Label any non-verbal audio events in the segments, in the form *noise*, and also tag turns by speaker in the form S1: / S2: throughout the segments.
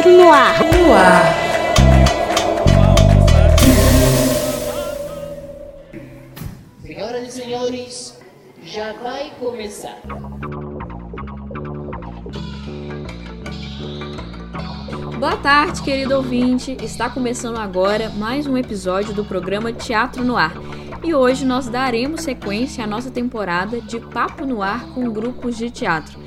S1: Teatro no ar. No ar.
S2: Senhoras e senhores, já vai começar.
S3: Boa tarde, querido ouvinte. Está começando agora mais um episódio do programa Teatro no Ar. E hoje nós daremos sequência à nossa temporada de Papo no Ar com grupos de teatro.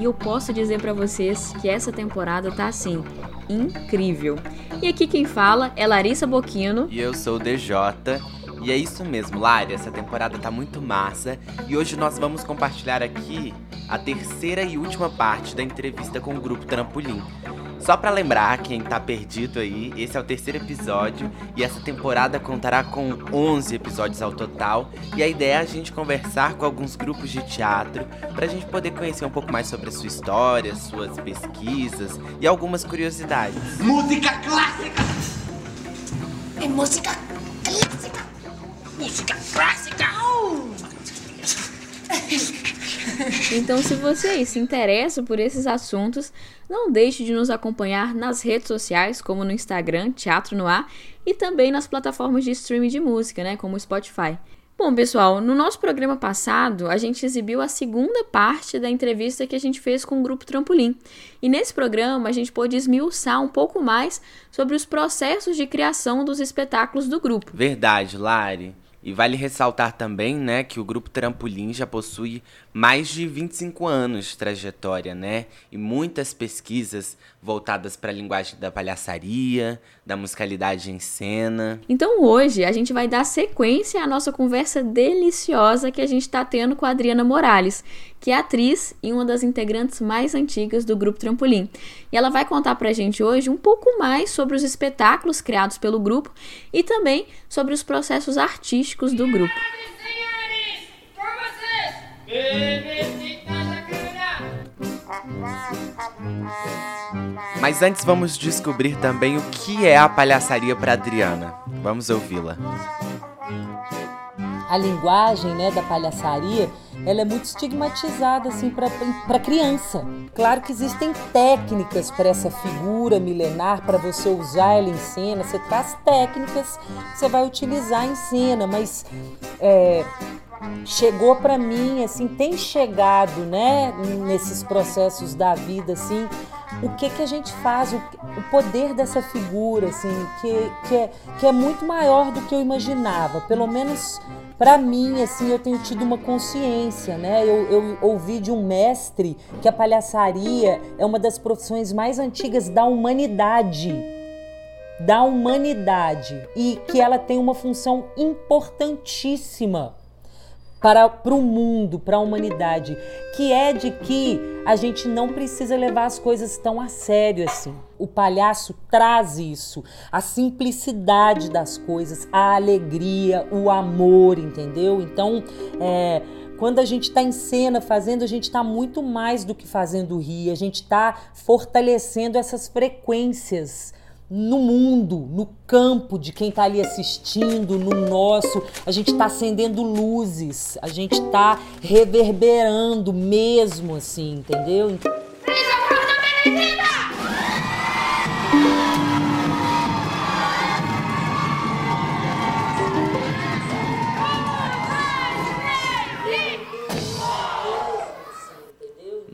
S3: E eu posso dizer para vocês que essa temporada tá assim, incrível. E aqui quem fala é Larissa Boquino.
S4: E eu sou o DJ. E é isso mesmo, Lari, essa temporada tá muito massa e hoje nós vamos compartilhar aqui a terceira e última parte da entrevista com o grupo Trampolim. Só para lembrar quem tá perdido aí, esse é o terceiro episódio e essa temporada contará com 11 episódios ao total. E a ideia é a gente conversar com alguns grupos de teatro pra gente poder conhecer um pouco mais sobre a sua história, suas pesquisas e algumas curiosidades.
S5: Música clássica!
S6: É música clássica! Música clássica!
S3: Então, se você se interessa por esses assuntos, não deixe de nos acompanhar nas redes sociais, como no Instagram, Teatro no Ar, e também nas plataformas de streaming de música, né, como o Spotify. Bom, pessoal, no nosso programa passado, a gente exibiu a segunda parte da entrevista que a gente fez com o grupo Trampolim. E nesse programa, a gente pôde esmiuçar um pouco mais sobre os processos de criação dos espetáculos do grupo.
S4: Verdade, Lari. E vale ressaltar também, né, que o grupo Trampolim já possui mais de 25 anos de trajetória, né? E muitas pesquisas voltadas para a linguagem da palhaçaria, da musicalidade em cena.
S3: Então hoje a gente vai dar sequência à nossa conversa deliciosa que a gente está tendo com a Adriana Morales, que é atriz e uma das integrantes mais antigas do grupo Trampolim. E ela vai contar pra gente hoje um pouco mais sobre os espetáculos criados pelo grupo e também sobre os processos artísticos do grupo.
S4: Mas antes vamos descobrir também o que é a palhaçaria para Adriana. Vamos ouvi-la.
S7: A linguagem, né, da palhaçaria, ela é muito estigmatizada assim para criança. Claro que existem técnicas para essa figura milenar para você usar ela em cena. Você traz técnicas que você vai utilizar em cena, mas é, chegou para mim, assim, tem chegado, né, nesses processos da vida, assim, o que que a gente faz, o, o poder dessa figura, assim, que, que, é, que é muito maior do que eu imaginava, pelo menos para mim, assim, eu tenho tido uma consciência, né? Eu, eu ouvi de um mestre que a palhaçaria é uma das profissões mais antigas da humanidade. Da humanidade. E que ela tem uma função importantíssima para, para o mundo, para a humanidade, que é de que a gente não precisa levar as coisas tão a sério assim. O palhaço traz isso, a simplicidade das coisas, a alegria, o amor, entendeu? Então, é, quando a gente está em cena fazendo, a gente está muito mais do que fazendo rir, a gente está fortalecendo essas frequências no mundo, no campo de quem está ali assistindo, no nosso. A gente está acendendo luzes, a gente está reverberando mesmo, assim, entendeu?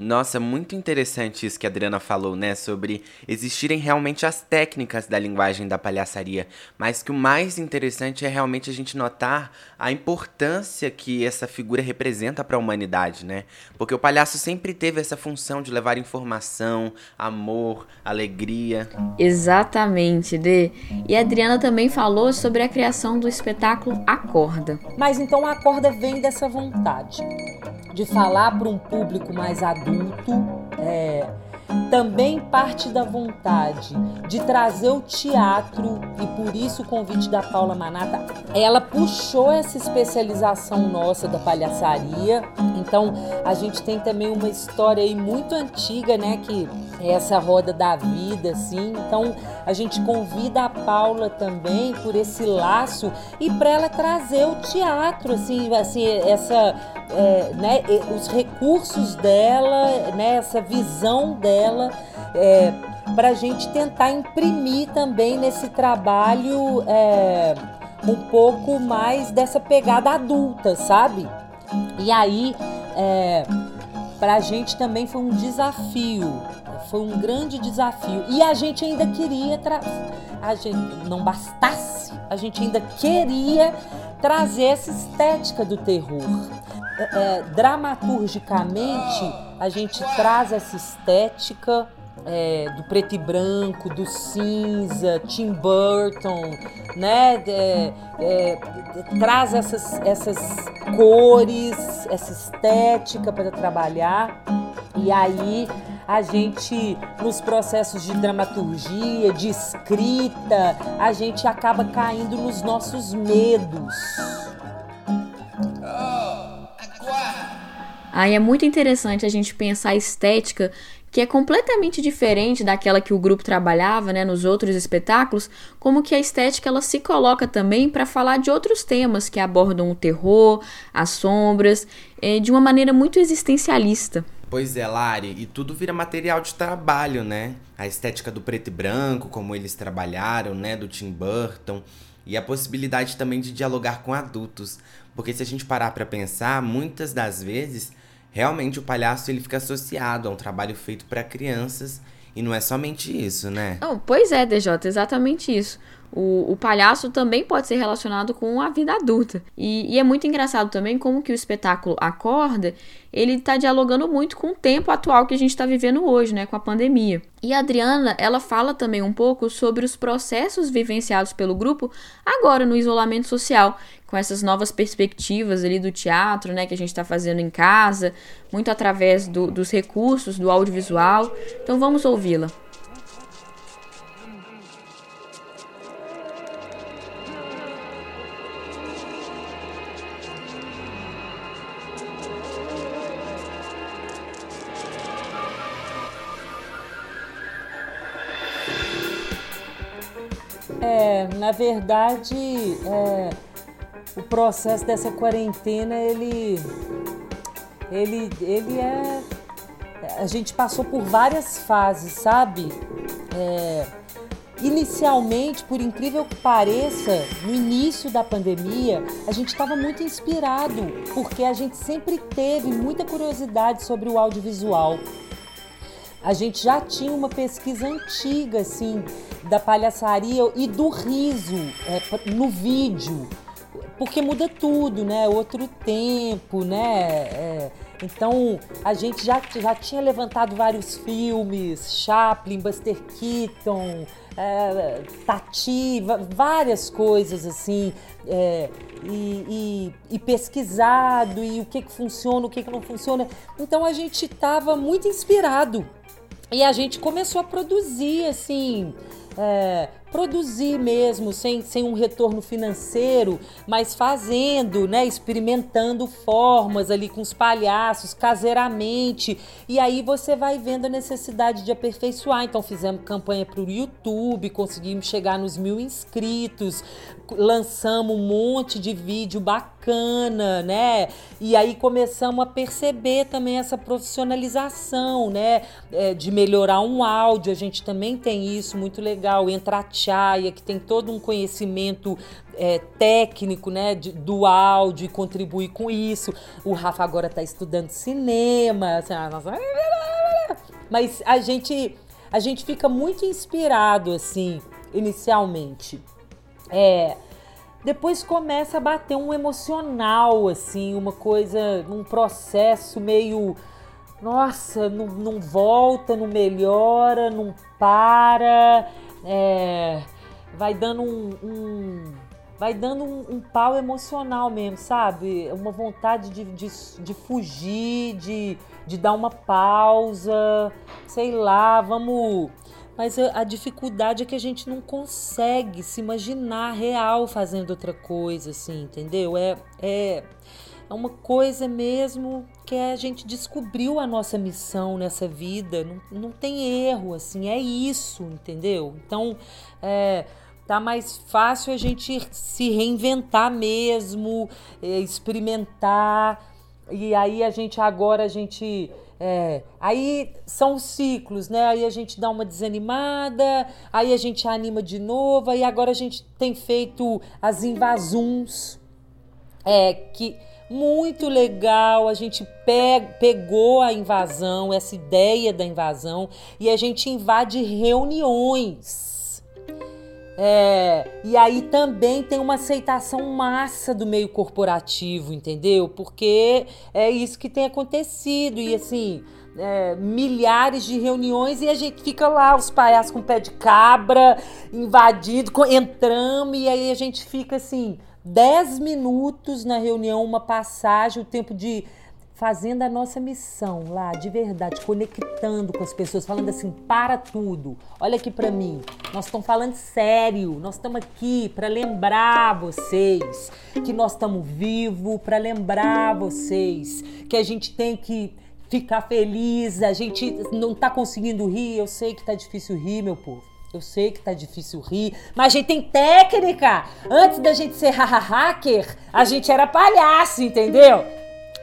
S4: Nossa, muito interessante isso que a Adriana falou, né? Sobre existirem realmente as técnicas da linguagem da palhaçaria. Mas que o mais interessante é realmente a gente notar a importância que essa figura representa para a humanidade, né? Porque o palhaço sempre teve essa função de levar informação, amor, alegria.
S3: Exatamente, Dê. E a Adriana também falou sobre a criação do espetáculo Acorda.
S7: Mas então a Acorda vem dessa vontade de falar para um público mais adulto, é, também parte da vontade de trazer o teatro e por isso o convite da Paula Manata, ela puxou essa especialização nossa da palhaçaria. Então a gente tem também uma história aí muito antiga, né, que essa roda da vida assim. Então a gente convida a Paula também por esse laço e para ela trazer o teatro assim, assim essa é, né, os recursos dela, né, essa visão dela é, para a gente tentar imprimir também nesse trabalho é, um pouco mais dessa pegada adulta, sabe? E aí, é, para a gente também foi um desafio, foi um grande desafio. E a gente ainda queria, a gente não bastasse, a gente ainda queria trazer essa estética do terror. É, é, dramaturgicamente, a gente traz essa estética é, do preto e branco, do cinza, Tim Burton, né? É, é, traz essas, essas cores, essa estética para trabalhar. E aí a gente, nos processos de dramaturgia, de escrita, a gente acaba caindo nos nossos medos.
S3: Aí é muito interessante a gente pensar a estética que é completamente diferente daquela que o grupo trabalhava, né, nos outros espetáculos, como que a estética ela se coloca também para falar de outros temas que abordam o terror, as sombras, é, de uma maneira muito existencialista.
S4: Pois é, Lari, e tudo vira material de trabalho, né? A estética do preto e branco, como eles trabalharam, né, do Tim Burton, e a possibilidade também de dialogar com adultos, porque se a gente parar para pensar, muitas das vezes realmente o palhaço ele fica associado a um trabalho feito para crianças e não é somente isso, né?
S3: Não, pois é, DJ, exatamente isso. O, o, palhaço também pode ser relacionado com a vida adulta. E, e, é muito engraçado também como que o espetáculo Acorda, ele está dialogando muito com o tempo atual que a gente está vivendo hoje, né, com a pandemia. E a Adriana, ela fala também um pouco sobre os processos vivenciados pelo grupo agora no isolamento social, com essas novas perspectivas ali do teatro, né, que a gente está fazendo em casa, muito através do, dos recursos do audiovisual. Então vamos ouvi-la.
S7: Na verdade, é, o processo dessa quarentena, ele, ele, ele é. A gente passou por várias fases, sabe? É, inicialmente, por incrível que pareça, no início da pandemia, a gente estava muito inspirado, porque a gente sempre teve muita curiosidade sobre o audiovisual. A gente já tinha uma pesquisa antiga, assim, da palhaçaria e do riso é, no vídeo porque muda tudo, né? Outro tempo, né? É, então a gente já, já tinha levantado vários filmes, Chaplin, Buster Keaton, é, Tati, várias coisas assim, é, e, e, e, pesquisado, e o que, que funciona, o que, que não funciona. Então a gente estava muito inspirado e a gente começou a produzir assim é, produzir mesmo, sem, sem um retorno financeiro, mas fazendo, né, experimentando formas ali com os palhaços, caseiramente. E aí você vai vendo a necessidade de aperfeiçoar. Então fizemos campanha para o YouTube, conseguimos chegar nos mil inscritos, lançamos um monte de vídeo bacana, né? E aí começamos a perceber também essa profissionalização, né? É, de melhorar um áudio, a gente também tem isso muito legal. Entra a Chaya, que tem todo um conhecimento é, técnico, né? De, do áudio e contribui com isso. O Rafa agora está estudando cinema. Assim, *laughs* mas a gente, a gente fica muito inspirado, assim, inicialmente. É, depois começa a bater um emocional, assim, uma coisa, um processo meio. Nossa, não, não volta, não melhora, não para, é, vai dando um, um vai dando um, um, pau emocional mesmo, sabe? Uma vontade de, de, de fugir, de, de dar uma pausa, sei lá, vamos mas a dificuldade é que a gente não consegue se imaginar real fazendo outra coisa, assim, entendeu? É, é, é uma coisa mesmo que a gente descobriu a nossa missão nessa vida, não, não tem erro, assim, é isso, entendeu? Então, é, tá mais fácil a gente se reinventar mesmo, é, experimentar, e aí a gente agora a gente É, aí são ciclos, né? Aí a gente dá uma desanimada, aí a gente anima de novo, aí agora a gente tem feito as invasões, é, que muito legal, a gente pe pegou a invasão, essa ideia da invasão, e a gente invade reuniões. É, e aí também tem uma aceitação massa do meio corporativo, entendeu? Porque é isso que tem acontecido. E assim, é, milhares de reuniões e a gente fica lá, os palhaços com pé de cabra, invadido, entramos, e aí a gente fica assim, 10 minutos na reunião, uma passagem, o tempo de fazendo a nossa missão lá, de verdade, conectando com as pessoas, falando assim, para tudo. Olha aqui para mim. Nós estamos falando sério. Nós estamos aqui para lembrar vocês que nós estamos vivos, para lembrar vocês que a gente tem que ficar feliz, a gente não está conseguindo rir. Eu sei que está difícil rir, meu povo. Eu sei que tá difícil rir, mas a gente tem técnica. Antes da gente ser hacker, a gente era palhaço, entendeu?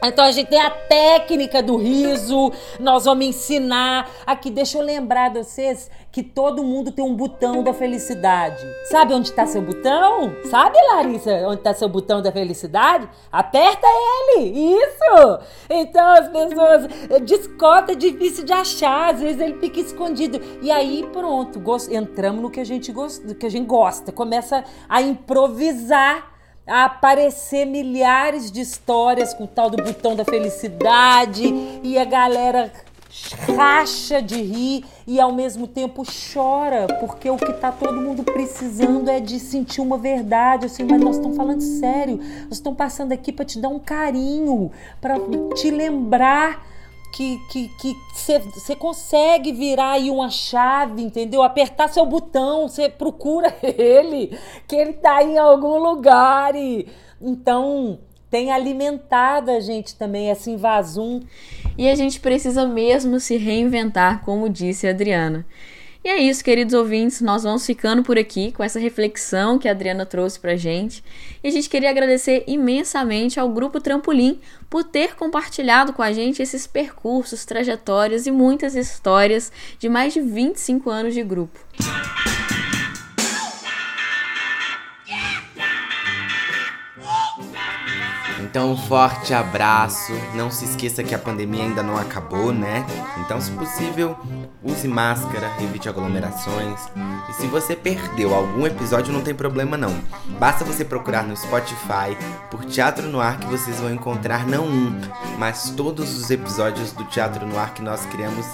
S7: Então a gente tem a técnica do riso, nós vamos ensinar. Aqui, deixa eu lembrar de vocês que todo mundo tem um botão da felicidade. Sabe onde está seu botão? Sabe, Larissa, onde está seu botão da felicidade? Aperta ele! Isso! Então as pessoas descotam, é difícil de achar, às vezes ele fica escondido. E aí pronto, entramos no que a gente gosta, que a gente gosta, começa a improvisar a aparecer milhares de histórias com o tal do botão da felicidade e a galera racha de rir e ao mesmo tempo chora, porque o que tá todo mundo precisando é de sentir uma verdade, assim, mas nós estamos falando sério, nós estamos passando aqui para te dar um carinho, para te lembrar que você que, que consegue virar aí uma chave, entendeu? Apertar seu botão, você procura *laughs* ele, que ele tá em algum lugar. E, então, tem alimentado a gente também essa invasão.
S3: E a gente precisa mesmo se reinventar, como disse a Adriana. E é isso, queridos ouvintes, nós vamos ficando por aqui com essa reflexão que a Adriana trouxe pra gente. E a gente queria agradecer imensamente ao Grupo Trampolim por ter compartilhado com a gente esses percursos, trajetórias e muitas histórias de mais de 25 anos de grupo.
S4: Então, um forte abraço. Não se esqueça que a pandemia ainda não acabou, né? Então, se possível, use máscara, evite aglomerações. E se você perdeu algum episódio, não tem problema não. Basta você procurar no Spotify por Teatro no Ar que vocês vão encontrar não um, mas todos os episódios do Teatro no Ar que nós criamos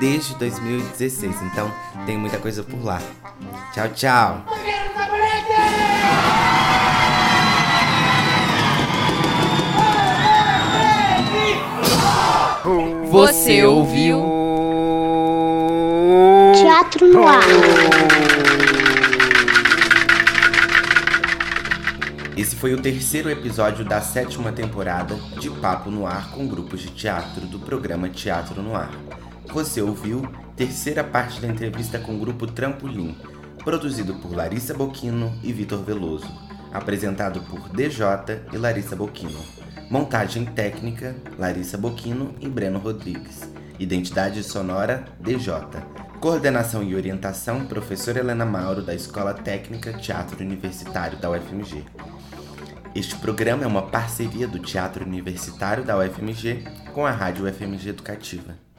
S4: desde 2016. Então, tem muita coisa por lá. Tchau, tchau.
S3: Você ouviu?
S1: Teatro no ar.
S4: Esse foi o terceiro episódio da sétima temporada de Papo no Ar com grupos de teatro do programa Teatro no Ar. Você ouviu terceira parte da entrevista com o grupo Trampolim, produzido por Larissa Boquino e Vitor Veloso, apresentado por DJ e Larissa Boquino. Montagem técnica: Larissa Boquino e Breno Rodrigues. Identidade sonora: DJ. Coordenação e orientação: Professora Helena Mauro, da Escola Técnica Teatro Universitário da UFMG. Este programa é uma parceria do Teatro Universitário da UFMG com a Rádio UFMG Educativa.